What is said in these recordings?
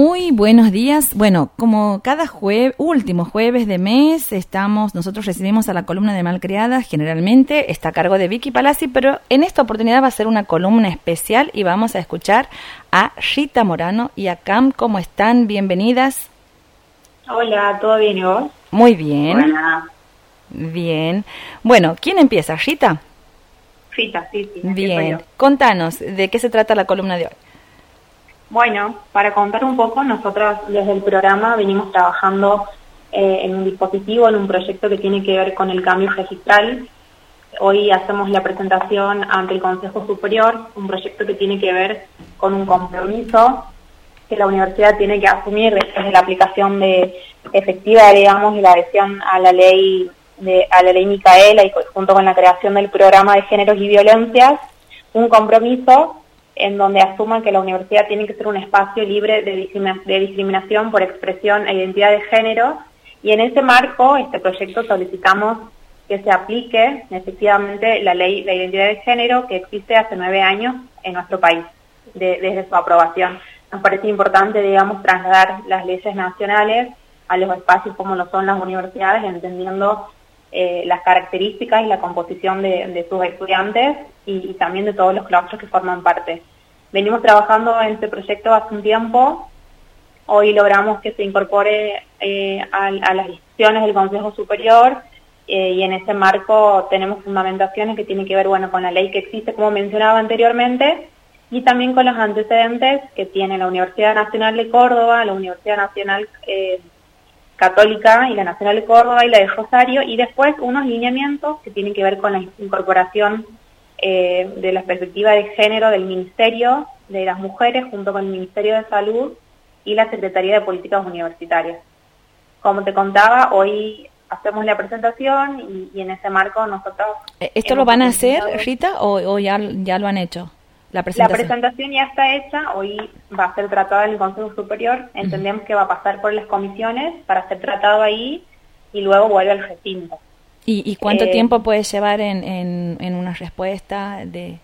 Muy buenos días. Bueno, como cada jueves, último jueves de mes, estamos, nosotros recibimos a la columna de Malcriadas, generalmente está a cargo de Vicky Palazzi, pero en esta oportunidad va a ser una columna especial y vamos a escuchar a Rita Morano y a Cam. ¿Cómo están? Bienvenidas. Hola, ¿todo bien y vos? Muy bien. Buena. Bien. Bueno, ¿quién empieza? ¿Rita? Rita, sí, sí. Bien. Contanos, ¿de qué se trata la columna de hoy? Bueno, para contar un poco, nosotros desde el programa venimos trabajando eh, en un dispositivo, en un proyecto que tiene que ver con el cambio registral. Hoy hacemos la presentación ante el Consejo Superior, un proyecto que tiene que ver con un compromiso que la universidad tiene que asumir después de la aplicación de efectiva, digamos, y la adhesión a la ley de, a la ley Micaela y junto con la creación del programa de géneros y violencias, un compromiso en donde asuman que la universidad tiene que ser un espacio libre de, discriminación por expresión e identidad de género y en ese marco, este proyecto solicitamos que se aplique efectivamente la ley de identidad de género que existe hace nueve años en nuestro país, desde su aprobación. Nos parece importante, digamos, trasladar las leyes nacionales a los espacios como lo son las universidades, entendiendo eh, las características y la composición de, sus estudiantes y, también de todos los claustros que forman parte. Venimos trabajando en este proyecto hace un tiempo, hoy logramos que se incorpore eh, a, las decisiones del Consejo Superior eh, y en ese marco tenemos fundamentaciones que tienen que ver bueno, con la ley que existe, como mencionaba anteriormente, y también con los antecedentes que tiene la Universidad Nacional de Córdoba, la Universidad Nacional Católica y la Nacional de Córdoba y la de Rosario, y después unos lineamientos que tienen que ver con la incorporación eh, de la perspectiva de género del Ministerio de las Mujeres junto con el Ministerio de Salud y la Secretaría de Políticas Universitarias. Como te contaba, hoy hacemos la presentación y, en ese marco nosotros... Eh, ¿Esto lo van a hacer, Rita, o, ya, ya lo han hecho? La presentación. ya está hecha, hoy va a ser tratada en el Consejo Superior, entendemos que va a pasar por las comisiones para ser tratado ahí y luego vuelve al recinto. ¿Y, cuánto eh, tiempo puede llevar en, en, una respuesta de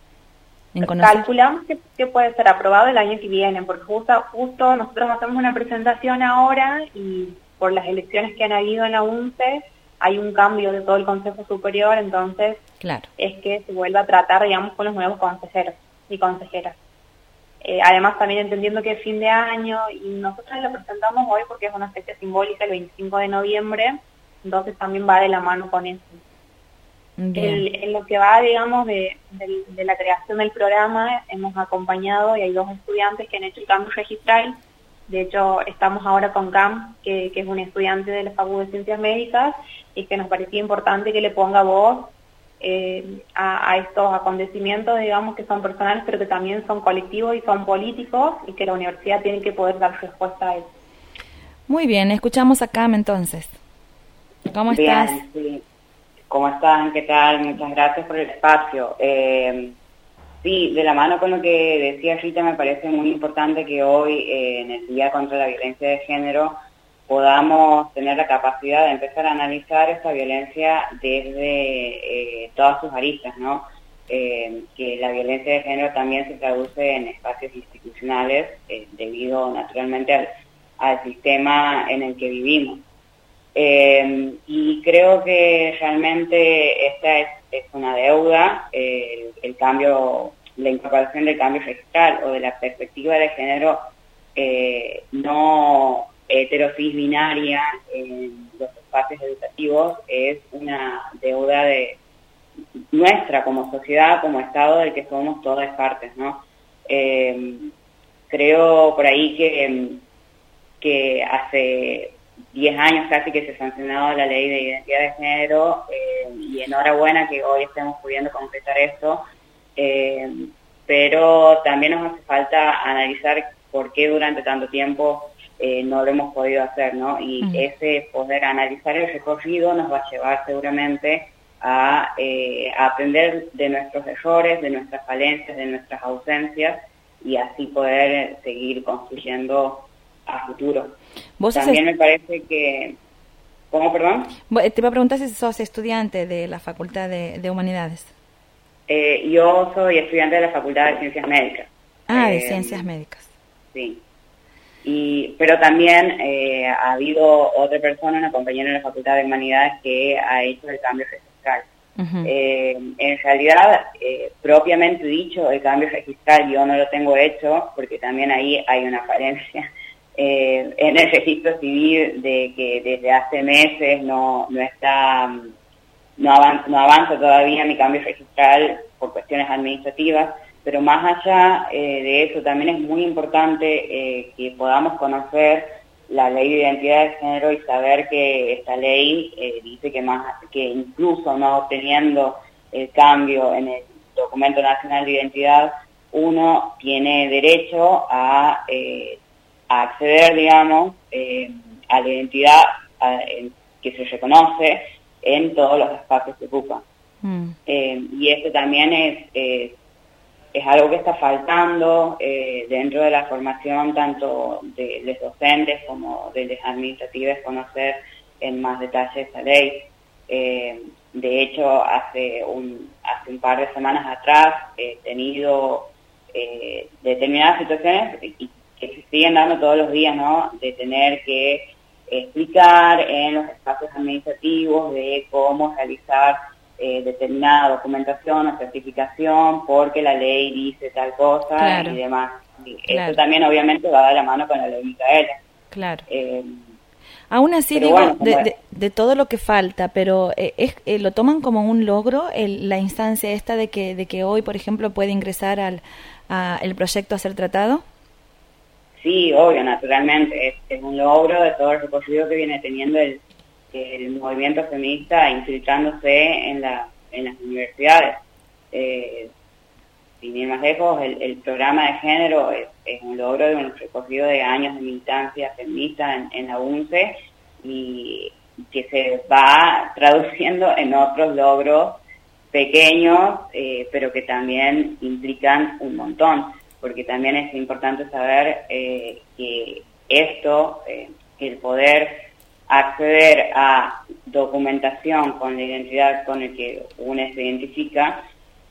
en Calculamos que, puede ser aprobado el año que viene, porque justo, justo nosotros hacemos una presentación ahora y por las elecciones que han habido en la UNCE hay un cambio de todo el Consejo Superior, entonces claro. es que se vuelva a tratar, digamos, con los nuevos consejeros y consejeras. Eh, además también entendiendo que es fin de año y nosotros lo presentamos hoy porque es una fecha simbólica el 25 de noviembre, entonces también va de la mano con eso. en lo que va, digamos, de, la creación del programa, hemos acompañado y hay dos estudiantes que han hecho el cambio registral. De hecho, estamos ahora con Cam, que, que es un estudiante de la Facultad de Ciencias Médicas y que nos parecía importante que le ponga voz eh, a, estos acontecimientos, digamos, que son personales, pero que también son colectivos y son políticos y que la universidad tiene que poder dar respuesta a eso. Muy bien, escuchamos a Cam entonces. ¿Cómo estás? ¿Cómo están? ¿Qué tal? Muchas gracias por el espacio. Eh, sí, de la mano con lo que decía Rita, me parece muy importante que hoy, eh, en el Día contra la Violencia de Género, podamos tener la capacidad de empezar a analizar esta violencia desde eh, todas sus aristas, ¿no? Eh, que la violencia de género también se traduce en espacios institucionales eh, debido naturalmente al, sistema en el que vivimos. y creo que realmente esta es, una deuda, el cambio, la incorporación del cambio registral o de la perspectiva de género no heterosis binaria en los espacios educativos es una deuda de nuestra como sociedad, como Estado, del que somos todas partes, ¿no? Eh, creo por ahí que, que hace 10 años casi que se sancionado la ley de identidad de género eh, y enhorabuena que hoy estemos pudiendo concretar esto, eh, pero también nos hace falta analizar por qué durante tanto tiempo eh, no lo hemos podido hacer, ¿no? Y ese poder analizar el recorrido nos va a llevar seguramente a, eh, aprender de nuestros errores, de nuestras falencias, de nuestras ausencias y así poder seguir construyendo a futuro. También me parece que... ¿Cómo, perdón? Te iba a preguntar si sos estudiante de la Facultad de, Humanidades. Eh, yo soy estudiante de la Facultad de Ciencias Médicas. Ah, de Ciencias Médicas. Sí. Y pero también eh, ha habido otra persona, una compañera en la Facultad de Humanidades, que ha hecho el cambio registral. Eh, en realidad, eh, propiamente dicho, el cambio registral yo no lo tengo hecho, porque también ahí hay una falencia en el registro civil de que desde hace meses no, no está, no avanza, no avanza todavía mi cambio registral por cuestiones administrativas pero más allá eh, de eso también es muy importante eh, que podamos conocer la ley de identidad de género y saber que esta ley eh, dice que más que incluso no teniendo el cambio en el documento nacional de identidad uno tiene derecho a, acceder digamos a la identidad que se reconoce en todos los espacios que ocupa mm. y esto también es es algo que está faltando eh, dentro de la formación tanto de los docentes como de los administrativos conocer en más detalle esta ley. Eh, de hecho, hace un, hace un par de semanas atrás he tenido eh, determinadas situaciones y que se siguen dando todos los días, ¿no? De tener que explicar en los espacios administrativos de cómo realizar eh, determinada documentación o certificación porque la ley dice tal cosa y demás. Y Eso también obviamente va de la mano con la ley Micaela. Claro. Eh, Aún así, digo, de, todo lo que falta, pero eh, es, eh, ¿lo toman como un logro la instancia esta de que, de que hoy, por ejemplo, puede ingresar al a el proyecto a ser tratado? Sí, obvio, naturalmente. Es, es, un logro de todo el recorrido que viene teniendo el, el movimiento feminista infiltrándose en, la, en las universidades. Eh, sin ir más lejos, el, programa de género es, un logro de un recorrido de años de militancia feminista en, la UNCE y que se va traduciendo en otros logros pequeños, eh, pero que también implican un montón, porque también es importante saber eh, que esto, eh, el poder acceder a documentación con la identidad con el que uno se identifica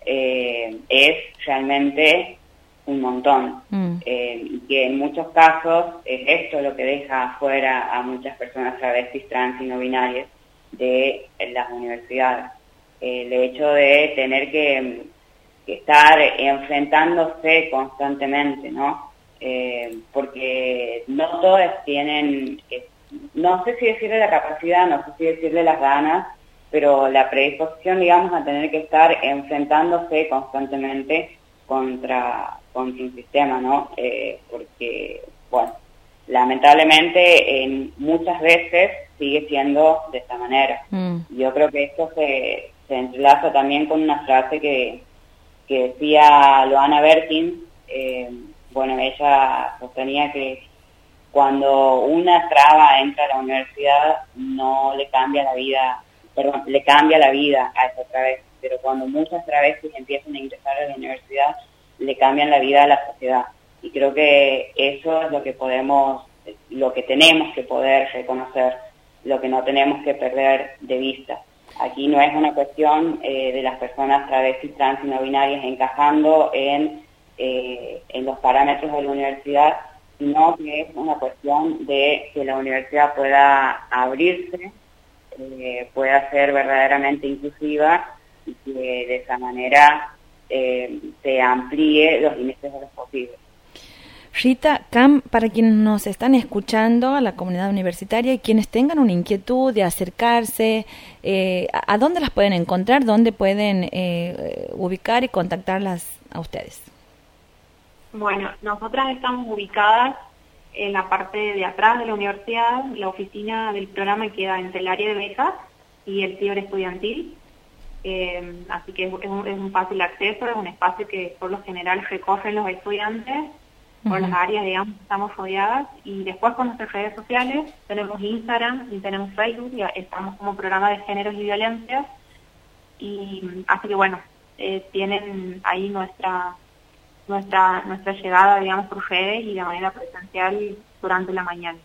eh, es realmente un montón. Mm. Eh, que en muchos casos es esto lo que deja afuera a muchas personas travestis, trans y no binarias de las universidades. el hecho de tener que, estar enfrentándose constantemente, ¿no? Eh, porque no todos tienen no sé si decirle la capacidad, no sé si decirle las ganas, pero la predisposición, digamos, a tener que estar enfrentándose constantemente contra, contra un sistema, ¿no? Eh, porque, bueno, lamentablemente en muchas veces sigue siendo de esta manera. Mm. Yo creo que esto se, se entrelaza también con una frase que, que decía Loana Bertin, eh, bueno, ella sostenía que cuando una traba entra a la universidad no le cambia la vida, perdón, le cambia la vida a esa travesti, pero cuando muchas travestis empiezan a ingresar a la universidad, le cambian la vida a la sociedad. Y creo que eso es lo que podemos, lo que tenemos que poder reconocer, lo que no tenemos que perder de vista. Aquí no es una cuestión eh, de las personas travestis, trans y no binarias encajando en, eh, en los parámetros de la universidad, sino que es una cuestión de que la universidad pueda abrirse, eh, pueda ser verdaderamente inclusiva y que de esa manera eh, se amplíe los límites de los posibles. Rita, Cam, para quienes nos están escuchando, a la comunidad universitaria y quienes tengan una inquietud de acercarse, eh, ¿a dónde las pueden encontrar? ¿Dónde pueden ubicar y contactarlas a ustedes? Bueno, nosotras estamos ubicadas en la parte de atrás de la universidad. La oficina del programa queda entre el área de becas y el ciber estudiantil. Eh, así que es un, fácil acceso, es un espacio que por lo general recorren los estudiantes por las áreas, digamos, estamos rodeadas. Y después con nuestras redes sociales, tenemos Instagram y tenemos Facebook, y estamos como programa de géneros y violencias. Y así que bueno, eh, tienen ahí nuestra nuestra, nuestra llegada, digamos, por redes y de manera presencial durante la mañana.